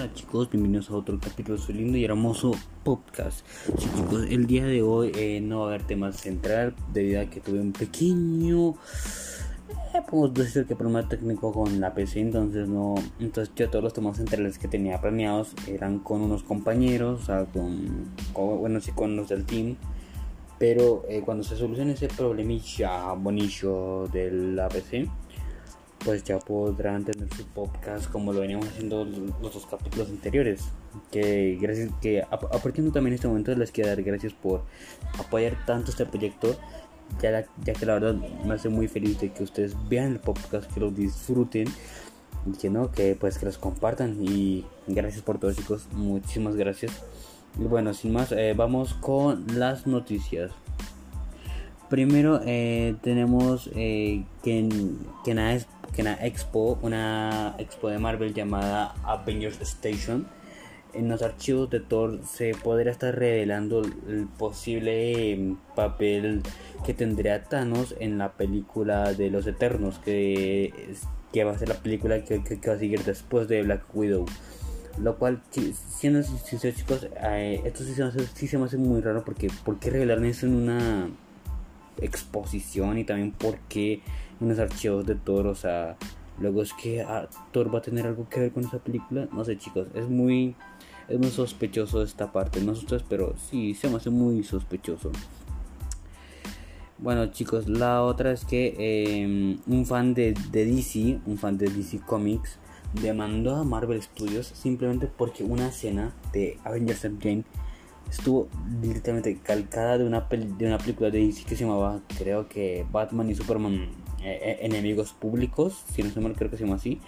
Hola chicos, bienvenidos a otro capítulo de su lindo y hermoso podcast. Chicos, el día de hoy eh, no va a haber tema central debido a que tuve un pequeño, eh, decir que problema técnico con la PC, entonces no, entonces yo todos los temas centrales que tenía planeados eran con unos compañeros, o sea, con, bueno, sí, con los del team. Pero eh, cuando se solucione ese problemilla bonito de la PC, pues ya podrán tener su podcast como lo veníamos haciendo los dos capítulos anteriores. Que gracias, que apartiendo también este momento les quiero dar gracias por apoyar tanto este proyecto, ya, ya que la verdad me hace muy feliz de que ustedes vean el podcast, que lo disfruten y que no, que pues que los compartan y gracias por todo chicos, muchísimas gracias. Y bueno, sin más, eh, vamos con las noticias. Primero eh, tenemos eh, que, que es que una expo, una expo de Marvel llamada Avengers Station. En los archivos de Thor se podría estar revelando el posible em, papel que tendría Thanos en la película de los Eternos, que, que va a ser la película que, va a seguir después de Black Widow. Lo cual, siendo sinceros chicos, eh, esto sí se, me hace, muy raro porque ¿por qué revelar eso en una exposición y también porque unos archivos de Thor, o sea, luego es que ah, Thor va a tener algo que ver con esa película, no sé chicos, es muy es muy sospechoso esta parte, no ustedes, pero sí, se me hace muy sospechoso. Bueno chicos, la otra es que em, un fan de, de, DC, un fan de DC Comics, demandó a Marvel Studios simplemente porque una escena de Avengers Endgame estuvo directamente calcada de una, de una película de DC que se llamaba, creo que Batman y Superman eh, eh, Enemigos Públicos, si no se mal, creo que se llama así.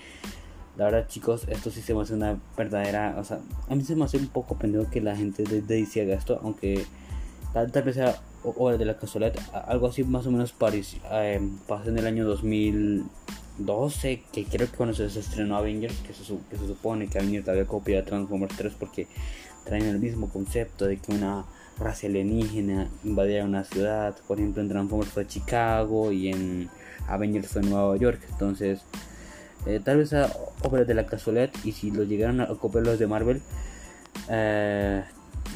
La verdad, chicos, esto sí se me hace una verdadera. O sea, a mí se me hace un poco pendejo que la gente de, DC haga esto, aunque tal, vez sea obra de la casualidad, algo así más o menos eh, pasó en el año 2012, que creo que cuando se, estrenó Avengers, que se, que se supone que Avengers había copiado Transformers 3 porque traen el mismo concepto de que una raza alienígena invadiera una ciudad. Por ejemplo, en Transformers fue Chicago y en Avengers fue Nueva York. Entonces, eh, tal vez sea obra de la casualidad. Y si lo llegaron a copiar los de Marvel, eh,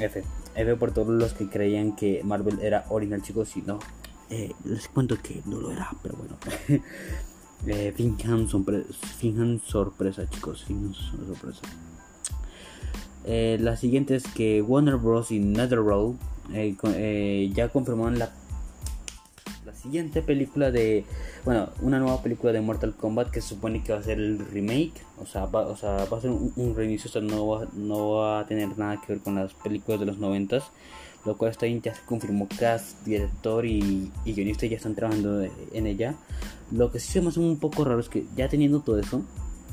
F. F por todos los que creían que Marvel era original, chicos. Y no, eh, les cuento que no lo era, pero bueno. eh, finjan, sorpresa, chicos. Finjan sorpresa. Eh, la siguiente es que Warner Bros. y NetherRealm eh, eh, ya confirmaron la, la siguiente película de. Bueno, una nueva película de Mortal Kombat que se supone que va a ser el remake. O sea, va, o sea, va a ser un, reinicio. O sea, no va, no va a tener nada que ver con las películas de los noventas. Lo cual está ya se confirmó cast, director y, y guionista ya están trabajando en ella. Lo que sí se me hace un poco raro es que ya teniendo todo eso,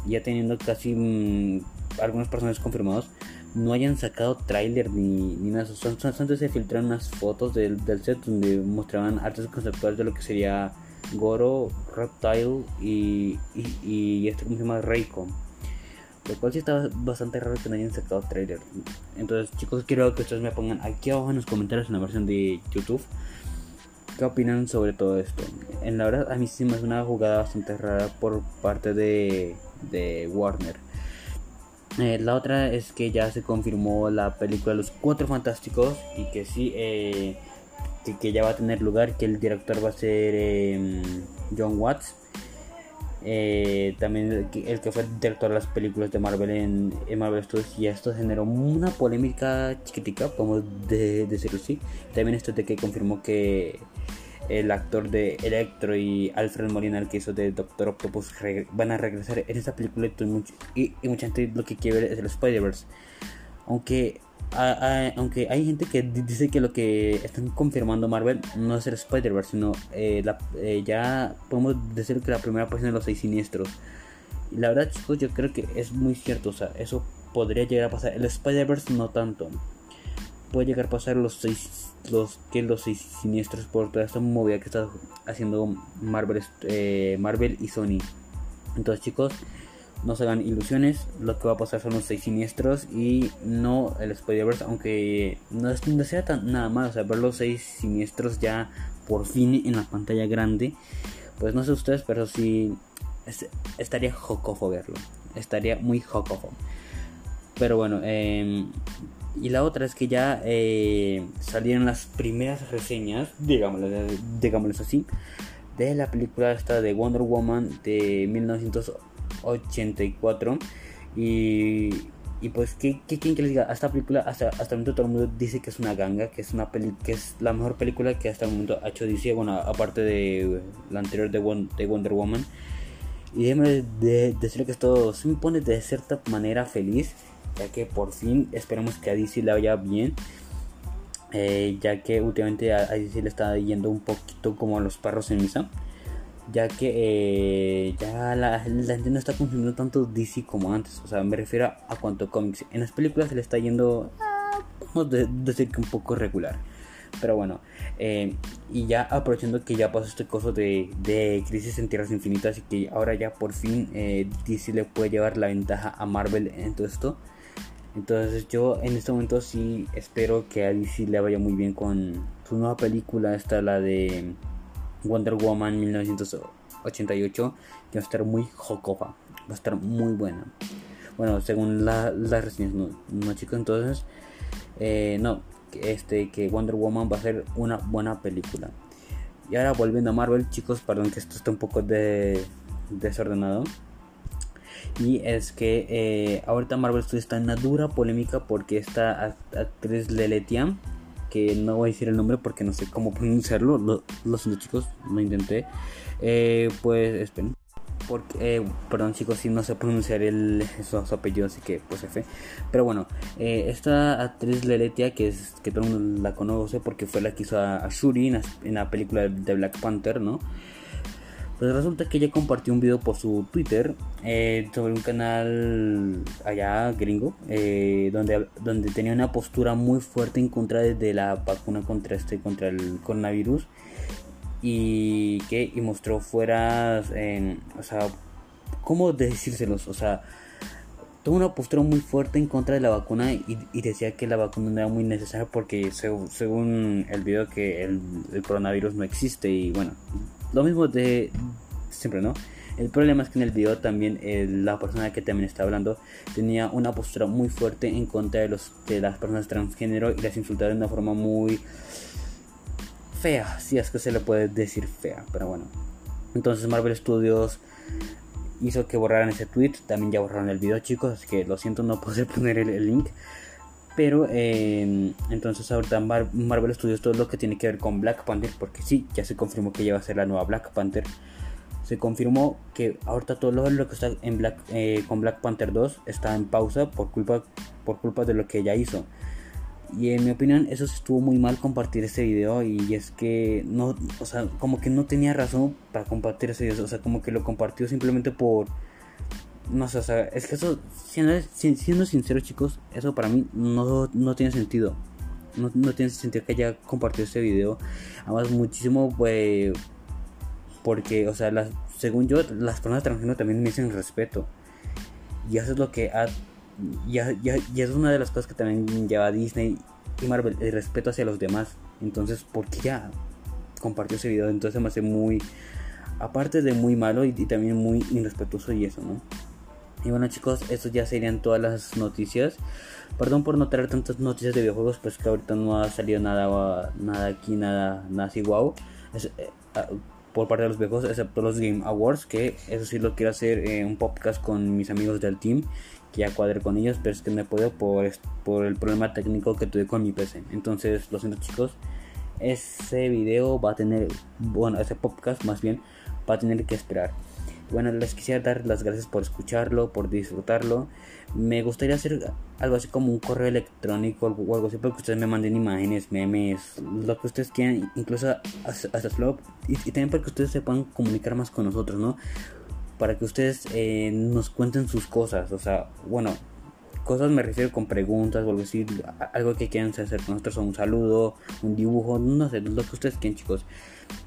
ya teniendo casi mm, algunos personajes confirmados, no hayan sacado tráiler ni, ni nada. Son, antes se filtraron unas fotos del, del, set donde mostraban artes conceptuales de lo que sería Goro, Reptile y, y, y este como se llama Raycon. Lo cual sí está bastante raro que no hayan sacado trailer. Entonces chicos quiero que ustedes me pongan aquí abajo en los comentarios en la versión de YouTube. ¿Qué opinan sobre todo esto? En la verdad a mí sí me es una jugada bastante rara por parte de, de Warner eh, la otra es que ya se confirmó la película Los Cuatro Fantásticos y que sí, eh, que, ya va a tener lugar, que el director va a ser em, John Watts. Eh, también el, que fue el director de las películas de Marvel en, Marvel Studios y esto generó una polémica chiquitica, como de, decirlo así. También esto de que confirmó que el actor de Electro y Alfred Molina, el que hizo de Doctor Octopus, van a regresar en esta película y, mucha gente lo que quiere ver es el Spider-Verse. Aunque, aunque hay gente que dice que lo que están confirmando Marvel no es el Spider-Verse, sino eh, eh, ya podemos decir que la primera página de los seis siniestros. Y la verdad, chicos, yo creo que es muy cierto. O sea, eso podría llegar a pasar. El Spider-Verse no tanto. Puede llegar a pasar los seis los que los siniestros por toda esta movida que está haciendo Marvel, eh, Marvel y Sony. Entonces chicos, no se hagan ilusiones, lo que va a pasar son los seis siniestros y no el Spider-Verse, aunque no, sea tan nada más, o sea, ver los seis siniestros ya por fin en la pantalla grande, pues no sé ustedes, pero sí estaría jocoso verlo, estaría muy jocoso. Pero bueno, em, y la otra es que ya eh, salieron las primeras reseñas, digámoslo, digámoslo así, de la película esta de Wonder Woman de 1984. Y, y pues, ¿qué, qué quieren que les diga? Esta película, hasta, hasta el momento todo el mundo dice que es una ganga, que es, una peli que es la mejor película que hasta el momento ha hecho DC, bueno, aparte de la anterior de, de Wonder Woman. Y déjeme de decirle que esto se me pone de cierta manera feliz, ya que por fin esperamos que a DC le vaya bien. Eh, ya que últimamente a, DC le está yendo un poquito como a los perros en misa. Ya que eh, ya la, gente no está consumiendo tanto DC como antes. O sea, me refiero a cuanto cómics. En las películas se le está yendo, ah, podemos decir que un poco regular. Pero bueno, eh, y ya aprovechando que ya pasó este coso de, de, Crisis en Tierras Infinitas y que ahora ya por fin DC le puede llevar la ventaja a Marvel en todo esto. Entonces yo en este momento sí espero que a le vaya muy bien con su nueva película, esta la de Wonder Woman 1988, que va a estar muy jocofa, va a estar muy buena. Bueno, según las reseñas, no, no chicos, entonces, eh, no, este, que Wonder Woman va a ser una buena película. Y ahora volviendo a Marvel, chicos, perdón que esto está un poco de, desordenado. Y es que eh, ahorita Marvel Studios está en una dura polémica porque esta actriz Leletian, que no voy a decir el nombre porque no sé cómo pronunciarlo, lo, siento chicos, lo intenté. Eh, pues esperen. Porque eh, perdón chicos si no sé pronunciar el su, apellido así que pues F. Pero bueno eh, esta actriz Leletia que es que todo el mundo la conoce porque fue la que hizo a, Shuri en la, película de Black Panther no pues resulta que ella compartió un video por su Twitter eh, sobre un canal allá gringo donde, donde tenía una postura muy fuerte en contra de la vacuna contra este contra el coronavirus y que y mostró fuera, en, o sea, ¿cómo decírselos? O sea, tuvo una postura muy fuerte en contra de la vacuna y, decía que la vacuna no era muy necesaria porque según el video que el, coronavirus no existe y bueno, lo mismo de siempre, ¿no? El problema es que en el video también la persona que también está hablando tenía una postura muy fuerte en contra de, los, de las personas transgénero y las insultaba de una forma muy fea, si es que se le puede decir fea, pero bueno. Entonces Marvel Studios hizo que borraran ese tweet, también ya borraron el video chicos, así que lo siento no puedo poner el, link. Pero eh, entonces ahorita Marvel Studios todo lo que tiene que ver con Black Panther, porque sí, ya se confirmó que ya va a ser la nueva Black Panther. Se confirmó que ahorita todo lo, que está en Black, eh, con Black Panther 2 está en pausa por culpa, por culpa de lo que ella hizo. Y en mi opinión eso estuvo muy mal compartir este video y es que no, o sea, como que no tenía razón para compartir ese video, o sea, como que lo compartió simplemente por no sé, o sea, es que eso siendo, siendo sincero, chicos, eso para mí no, no tiene sentido. No, no, tiene sentido que haya compartido este video. Además, muchísimo, pues. Porque, o sea, según yo, las personas transgénero también me dicen respeto. Y eso es lo que ha ya, ya, es una de las cosas que también lleva Disney y Marvel, el respeto hacia los demás. Entonces, ¿por qué ya compartió ese video? Entonces me hace muy, aparte de muy malo y, también muy irrespetuoso y eso, ¿no? Y bueno chicos, eso ya serían todas las noticias. Perdón por no traer tantas noticias de videojuegos, pues que ahorita no ha salido nada, nada aquí, nada, nada así wow. Eh, ah, por parte de los viejos, excepto los Game Awards, que eso sí lo quiero hacer eh, un podcast con mis amigos del team que ya cuadré con ellos, pero es que no puedo por, por el problema técnico que tuve con mi PC. Entonces, lo siento chicos, ese video va a tener, bueno, ese podcast más bien va a tener que esperar. Bueno, les quisiera dar las gracias por escucharlo, por disfrutarlo. Me gustaría hacer algo así como un correo electrónico o algo así para que ustedes me manden imágenes, memes, lo que ustedes quieran, incluso hasta Flop. Y, y también para que ustedes se puedan comunicar más con nosotros, ¿no? para que ustedes eh, nos cuenten sus cosas. O sea, bueno, cosas me refiero con preguntas o algo algo que quieran hacer con nosotros, o un saludo, un dibujo, no sé, lo que ustedes quieran, chicos.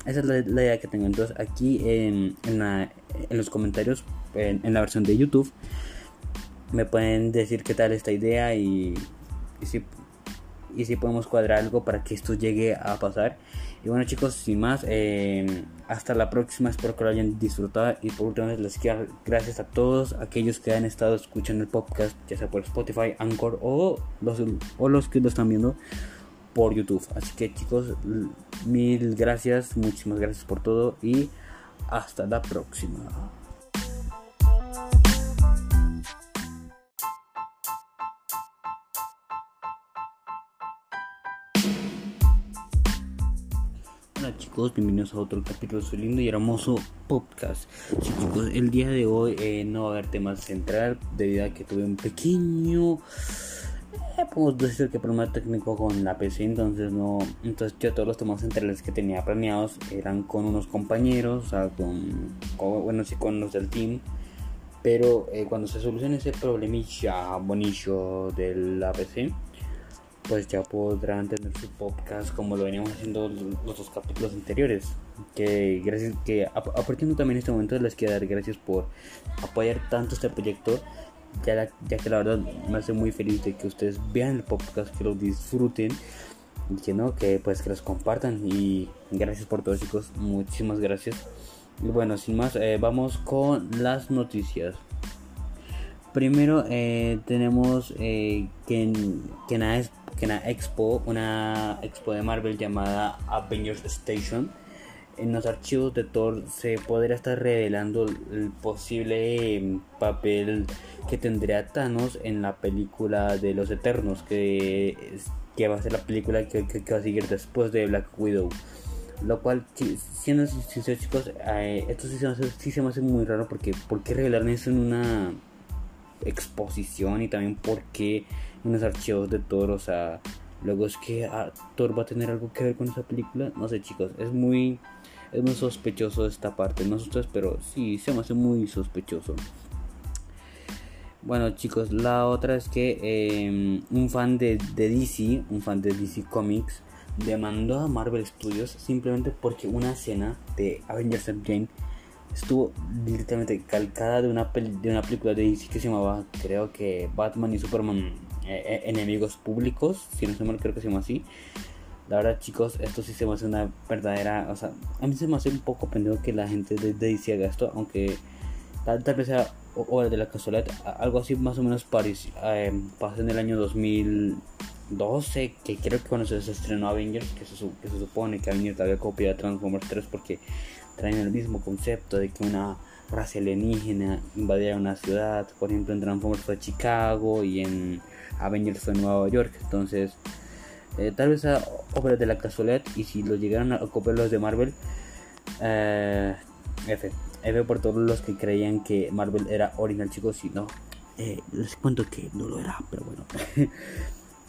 Esa es la, idea que tengo. Entonces, aquí en, en, los comentarios, en, la versión de YouTube, me pueden decir qué tal esta idea y si y si podemos cuadrar algo para que esto llegue a pasar. Y bueno chicos, sin más, eh, hasta la próxima, espero que lo hayan disfrutado y por última vez les quiero gracias a todos aquellos que han estado escuchando el podcast, ya sea por Spotify, Anchor o los, o los que lo están viendo por YouTube. Así que chicos, mil gracias, muchísimas gracias por todo y hasta la próxima. Bienvenidos a otro capítulo de su lindo y hermoso podcast. el día de hoy eh, no va a haber tema central debido a que tuve un pequeño, eh, podemos decir que problema técnico con la PC, entonces no, entonces yo todos los temas centrales que tenía planeados eran con unos compañeros, o sea, con, bueno, sí, con los del team. Pero eh, cuando se solucione ese problemilla bonito de la PC, pues ya podrán tener su podcast como lo veníamos haciendo los dos capítulos anteriores. Que gracias, que aprovechando también este momento les quiero dar gracias por apoyar tanto este proyecto, ya, ya que la verdad me hace muy feliz de que ustedes vean el podcast, que lo disfruten y que no, que pues que los compartan y gracias por todo chicos, muchísimas gracias. Y bueno, sin más, eh, vamos con las noticias. Primero eh, tenemos eh, que, es que una expo, una expo de Marvel llamada Avengers Station. En los archivos de Thor se podría estar revelando el posible em, papel que tendría Thanos en la película de los Eternos, que, que va a ser la película que, va a seguir después de Black Widow. Lo cual, siendo sinceros chicos, eh, esto sí se, me hace, muy raro porque ¿por qué revelar eso en una exposición y también porque unos archivos de Thor, o sea, luego es que ah, Thor va a tener algo que ver con esa película, no sé chicos, es muy es muy sospechoso esta parte, no pero sí se me hace muy sospechoso. Bueno chicos, la otra es que em, un fan de, de DC, un fan de DC Comics, demandó a Marvel Studios simplemente porque una escena de Avengers Endgame estuvo directamente calcada de una, de una película de DC que se llamaba, creo que Batman y Superman eh, eh, Enemigos Públicos, si no se mal creo que se llama así. La verdad chicos, esto sí se me hace una verdadera, o sea, a mí se me hace un poco pendejo que la gente de, DC haga esto, aunque tal, vez sea hora de la casualidad, algo así más o menos parís eh, pasó en el año 2012, que creo que cuando se estrenó Avengers, que se, que se supone que Avengers había copiado Transformers 3 porque traen el mismo concepto de que una raza alienígena invadiera una ciudad. Por ejemplo, en Transformers fue Chicago y en Avengers fue Nueva York. Entonces, eh, tal vez sea obra de la casualidad. Y si lo llegaron a copiar los de Marvel, eh, F. F por todos los que creían que Marvel era original, chicos. Y no, eh, les cuento que no lo era, pero bueno.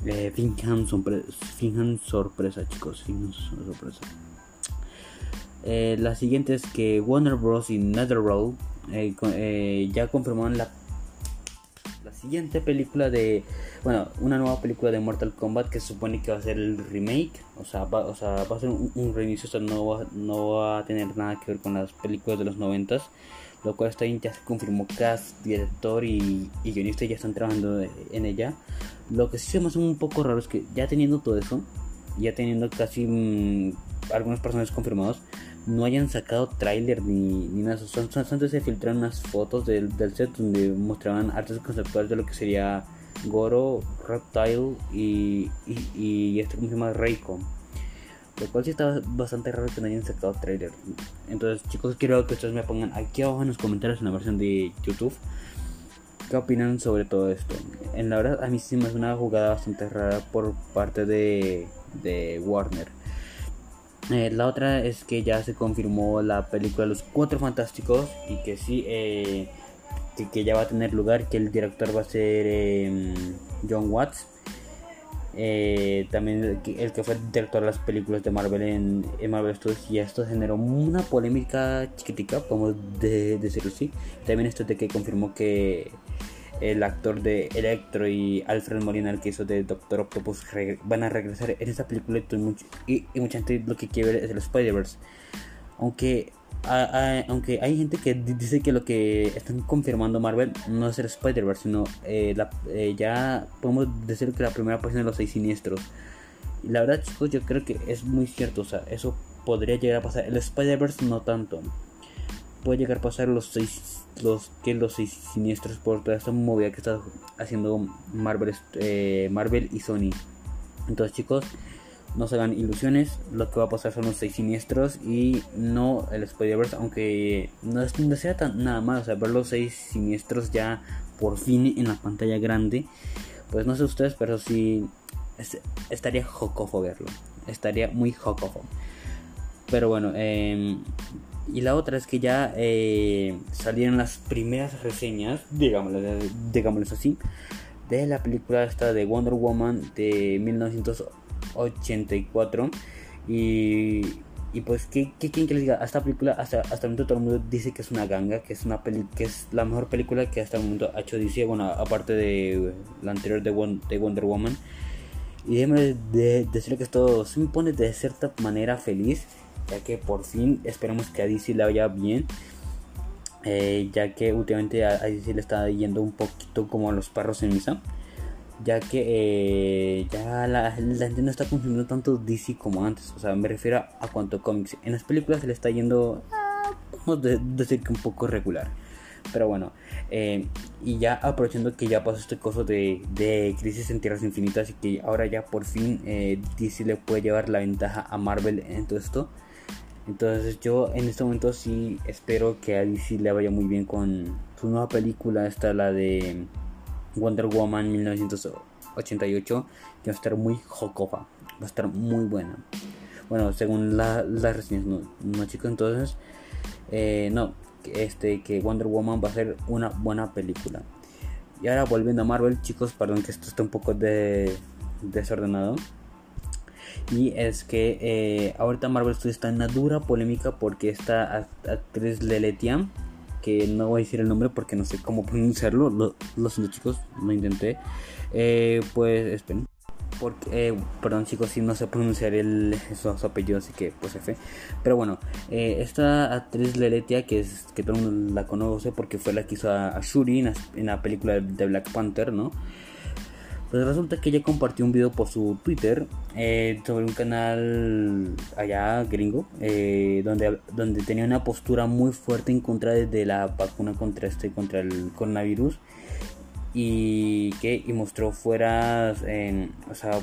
eh, finjan, sorpresa, chicos. Finjan sorpresa. Eh, la siguiente es que Warner Bros. y NetherRealm eh, eh, ya confirmaron la, la siguiente película de. Bueno, una nueva película de Mortal Kombat que se supone que va a ser el remake. O sea, va, o sea, va a ser un, reinicio. O sea, no va, no va a tener nada que ver con las películas de los noventas. Lo cual está ya se confirmó cast, director y, y guionista ya están trabajando en ella. Lo que sí se me hace un poco raro es que ya teniendo todo eso, ya teniendo casi mm, algunos personajes confirmados, no hayan sacado tráiler ni, ni nada. Son, antes se filtraron unas fotos del, del, set donde mostraban artes conceptuales de lo que sería Goro, Reptile y, y, este como se llama Reiko. Lo cual sí está bastante raro que no hayan sacado trailer. Entonces chicos quiero que ustedes me pongan aquí abajo en los comentarios en la versión de YouTube. ¿Qué opinan sobre todo esto? En la verdad a mí sí me es una jugada bastante rara por parte de, de Warner eh, la otra es que ya se confirmó la película Los Cuatro Fantásticos y que sí, eh, que, ya va a tener lugar, que el director va a ser em, John Watts. Eh, también el que, fue director de las películas de Marvel en, Marvel Studios y esto generó una polémica chiquitica, podemos decirlo así. También esto de que confirmó que el actor de Electro y Alfred Molina, el que hizo de Doctor Octopus, van a regresar en esta película y, mucha gente lo que quiere ver es el Spider-Verse. Aunque, aunque hay gente que dice que lo que están confirmando Marvel no es el Spider-Verse, sino eh, eh, ya podemos decir que la primera página de los seis siniestros. La verdad, chicos, yo creo que es muy cierto. O sea, eso podría llegar a pasar. El Spider-Verse no tanto. Puede llegar a pasar los seis, los que los seis siniestros por toda esta movida que está haciendo Marvel, eh, Marvel y Sony. Entonces, chicos, no se hagan ilusiones. Lo que va a pasar son los seis siniestros y no el Spider-Verse, aunque no, sea tan nada más. O sea, ver los seis siniestros ya por fin en la pantalla grande. Pues no sé ustedes, pero sí estaría jocofo verlo. Estaría muy jocofo. Pero bueno, em, y la otra es que ya eh, salieron las primeras reseñas, digámoslo, así, de la película esta de Wonder Woman de 1984. Y, y pues, ¿qué, qué quieren que les diga? Esta película, hasta, hasta el momento todo el mundo dice que es una ganga, que es, una peli que es la mejor película que hasta el momento ha hecho DC, bueno, aparte de la anterior de, de Wonder Woman. Y déjeme de decirle que esto se me pone de cierta manera feliz, ya que por fin esperemos que a DC le vaya bien. Eh, ya que últimamente a, DC le está yendo un poquito como a los perros en misa. Ya que eh, ya la, gente no está consumiendo tanto DC como antes. O sea, me refiero a cuanto cómics. En las películas se le está yendo, ah, vamos a decir que un poco regular. Pero bueno, eh, y ya aprovechando que ya pasó este coso de, de, Crisis en Tierras Infinitas y que ahora ya por fin eh, DC le puede llevar la ventaja a Marvel en todo esto. Entonces yo en este momento sí espero que a DC le vaya muy bien con su nueva película, esta la de Wonder Woman 1988, que va a estar muy jocofa, va a estar muy buena. Bueno, según las reseñas, no, no chicos, entonces, eh, no, este, que Wonder Woman va a ser una buena película. Y ahora volviendo a Marvel, chicos, perdón que esto está un poco de, desordenado. Y es que eh, ahorita Marvel Studios está en una dura polémica porque esta actriz Leletia, que no voy a decir el nombre porque no sé cómo pronunciarlo, lo, siento chicos, lo intenté. Eh, pues esperen porque eh, perdón chicos si no sé pronunciar el su, apellido así que pues F pero bueno esta actriz Leletia que es que todo el mundo la conoce porque fue la que hizo a, Shuri en la, película de Black Panther no pues resulta que ella compartió un video por su Twitter eh, sobre un canal allá gringo donde, donde tenía una postura muy fuerte en contra de la vacuna contra este contra el coronavirus y que y mostró fuera, o sea,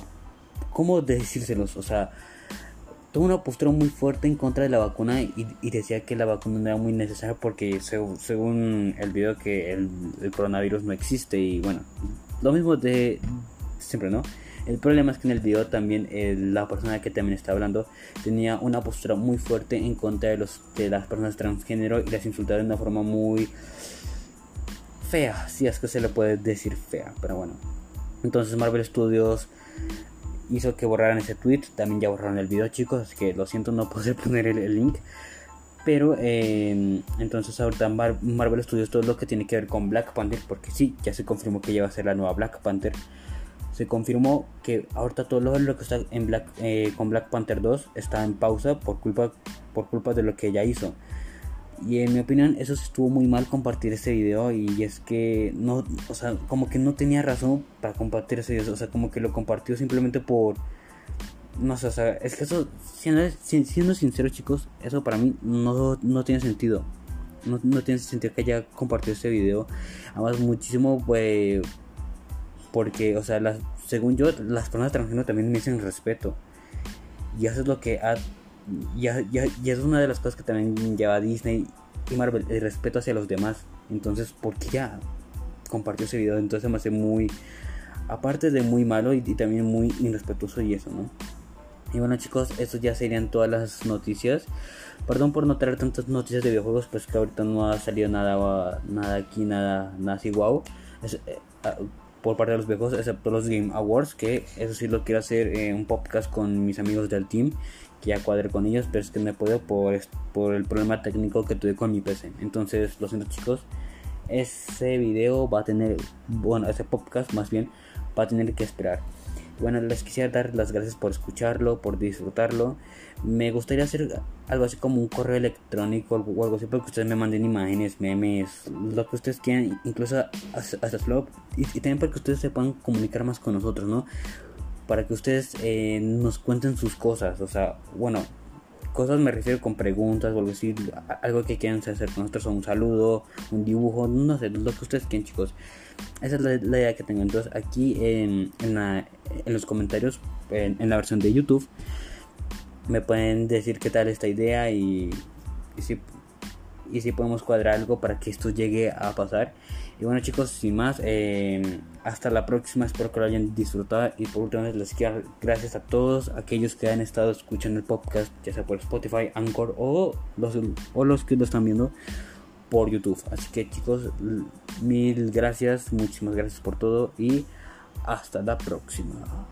¿cómo decírselos? O sea, tuvo una postura muy fuerte en contra de la vacuna y, decía que la vacuna no era muy necesaria porque según el video que el, coronavirus no existe y bueno, lo mismo de siempre, ¿no? El problema es que en el video también la persona que también está hablando tenía una postura muy fuerte en contra de, los, de las personas transgénero y las insultaba de una forma muy fea, si es que se le puede decir fea, pero bueno. Entonces Marvel Studios hizo que borraran ese tweet, también ya borraron el video chicos, así que lo siento no puedo poner el, link. Pero em, entonces ahorita Marvel Studios todo lo que tiene que ver con Black Panther, porque sí, ya se confirmó que ya va a ser la nueva Black Panther. Se confirmó que ahorita todo lo, que está en Black, eh, con Black Panther 2 está en pausa por culpa, por culpa de lo que ella hizo. Y en mi opinión eso estuvo muy mal compartir este video y es que no, o sea, como que no tenía razón para compartir ese video, o sea, como que lo compartió simplemente por... No sé, o sea, es que eso, siendo, siendo sincero chicos, eso para mí no, no tiene sentido. No, no, tiene sentido que haya compartido este video. Además, muchísimo, pues, porque, o sea, según yo, las personas transgénero también me dicen respeto. Y eso es lo que ha y, es una de las cosas que también lleva Disney y Marvel, el respeto hacia los demás. Entonces, ¿por qué ya compartió ese video? Entonces me hace muy, aparte de muy malo y, también muy irrespetuoso y eso, ¿no? Y bueno chicos, eso ya serían todas las noticias. Perdón por no traer tantas noticias de videojuegos, pues que ahorita no ha salido nada, nada aquí, nada, nada así wow. Eh, ah, por parte de los videojuegos, excepto los Game Awards, que eso sí lo quiero hacer en un podcast con mis amigos del team que ya cuadré con ellos, pero es que no podido por, por el problema técnico que tuve con mi PC. Entonces, lo siento chicos, ese video va a tener, bueno, ese podcast más bien va a tener que esperar. Bueno, les quisiera dar las gracias por escucharlo, por disfrutarlo. Me gustaría hacer algo así como un correo electrónico o algo así para que ustedes me manden imágenes, memes, lo que ustedes quieran, incluso hasta, hasta y, y también para que ustedes se puedan comunicar más con nosotros, ¿no? para que ustedes eh, nos cuenten sus cosas. O sea, bueno, cosas me refiero con preguntas o algo así, algo que quieran hacer con nosotros, un saludo, un dibujo, no sé, lo que ustedes quieran, chicos. Esa es la, idea que tengo. Entonces, aquí en, en, los comentarios, en, la versión de YouTube, me pueden decir qué tal esta idea y si y si podemos cuadrar algo para que esto llegue a pasar. Y bueno chicos, sin más, eh, hasta la próxima, espero que lo hayan disfrutado y por última vez les quiero gracias a todos aquellos que han estado escuchando el podcast, ya sea por Spotify, Anchor o los, o los que lo están viendo por YouTube. Así que chicos, mil gracias, muchísimas gracias por todo y hasta la próxima.